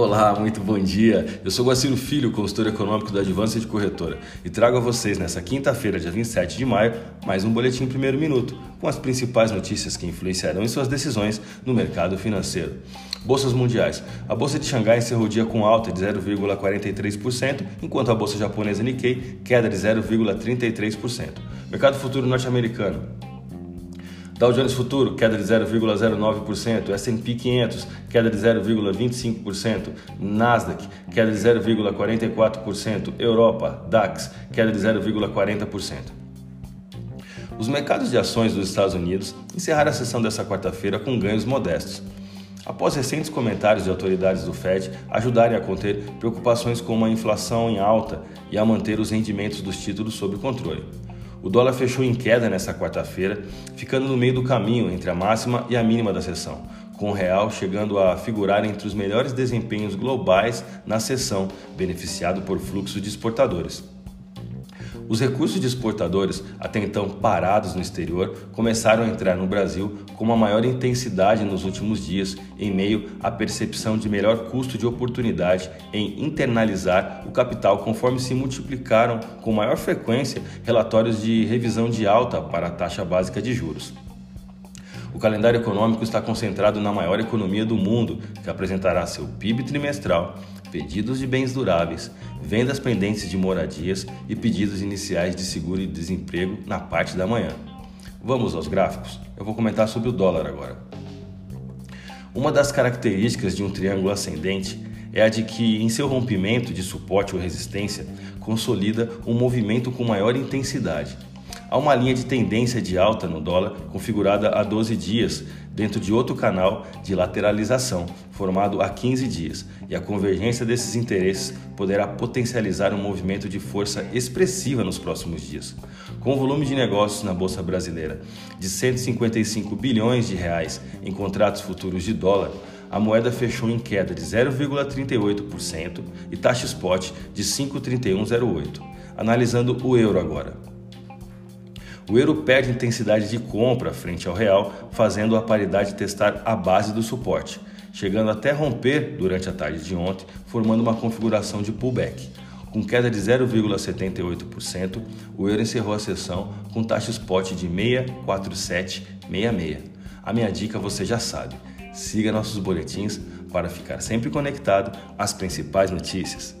Olá, muito bom dia. Eu sou Guaciro Filho, consultor econômico da Advance de Corretora, e trago a vocês nessa quinta-feira, dia 27 de maio, mais um boletim primeiro minuto, com as principais notícias que influenciarão em suas decisões no mercado financeiro. Bolsas mundiais. A bolsa de Xangai encerrou o dia com alta de 0,43%, enquanto a bolsa japonesa Nikkei queda de 0,33%. Mercado futuro norte-americano. Dow Jones Futuro, queda de 0,09%, S&P 500, queda de 0,25%, Nasdaq, queda de 0,44%, Europa, DAX, queda de 0,40%. Os mercados de ações dos Estados Unidos encerraram a sessão dessa quarta-feira com ganhos modestos. Após recentes comentários de autoridades do Fed ajudarem a conter preocupações com uma inflação em alta e a manter os rendimentos dos títulos sob controle. O dólar fechou em queda nesta quarta-feira, ficando no meio do caminho entre a máxima e a mínima da sessão, com o real chegando a figurar entre os melhores desempenhos globais na sessão, beneficiado por fluxo de exportadores. Os recursos de exportadores, até então parados no exterior, começaram a entrar no Brasil com uma maior intensidade nos últimos dias, em meio à percepção de melhor custo de oportunidade em internalizar o capital, conforme se multiplicaram com maior frequência relatórios de revisão de alta para a taxa básica de juros. O calendário econômico está concentrado na maior economia do mundo, que apresentará seu PIB trimestral, pedidos de bens duráveis, vendas pendentes de moradias e pedidos iniciais de seguro e desemprego na parte da manhã. Vamos aos gráficos? Eu vou comentar sobre o dólar agora. Uma das características de um triângulo ascendente é a de que, em seu rompimento de suporte ou resistência, consolida um movimento com maior intensidade Há uma linha de tendência de alta no dólar configurada há 12 dias, dentro de outro canal de lateralização, formado há 15 dias, e a convergência desses interesses poderá potencializar um movimento de força expressiva nos próximos dias. Com o volume de negócios na bolsa brasileira de 155 bilhões de reais em contratos futuros de dólar, a moeda fechou em queda de 0,38% e taxa spot de 5,3108. Analisando o euro agora. O euro perde intensidade de compra frente ao real, fazendo a paridade testar a base do suporte, chegando até romper durante a tarde de ontem, formando uma configuração de pullback. Com queda de 0,78%, o euro encerrou a sessão com taxa spot de 64766. A minha dica você já sabe. Siga nossos boletins para ficar sempre conectado às principais notícias.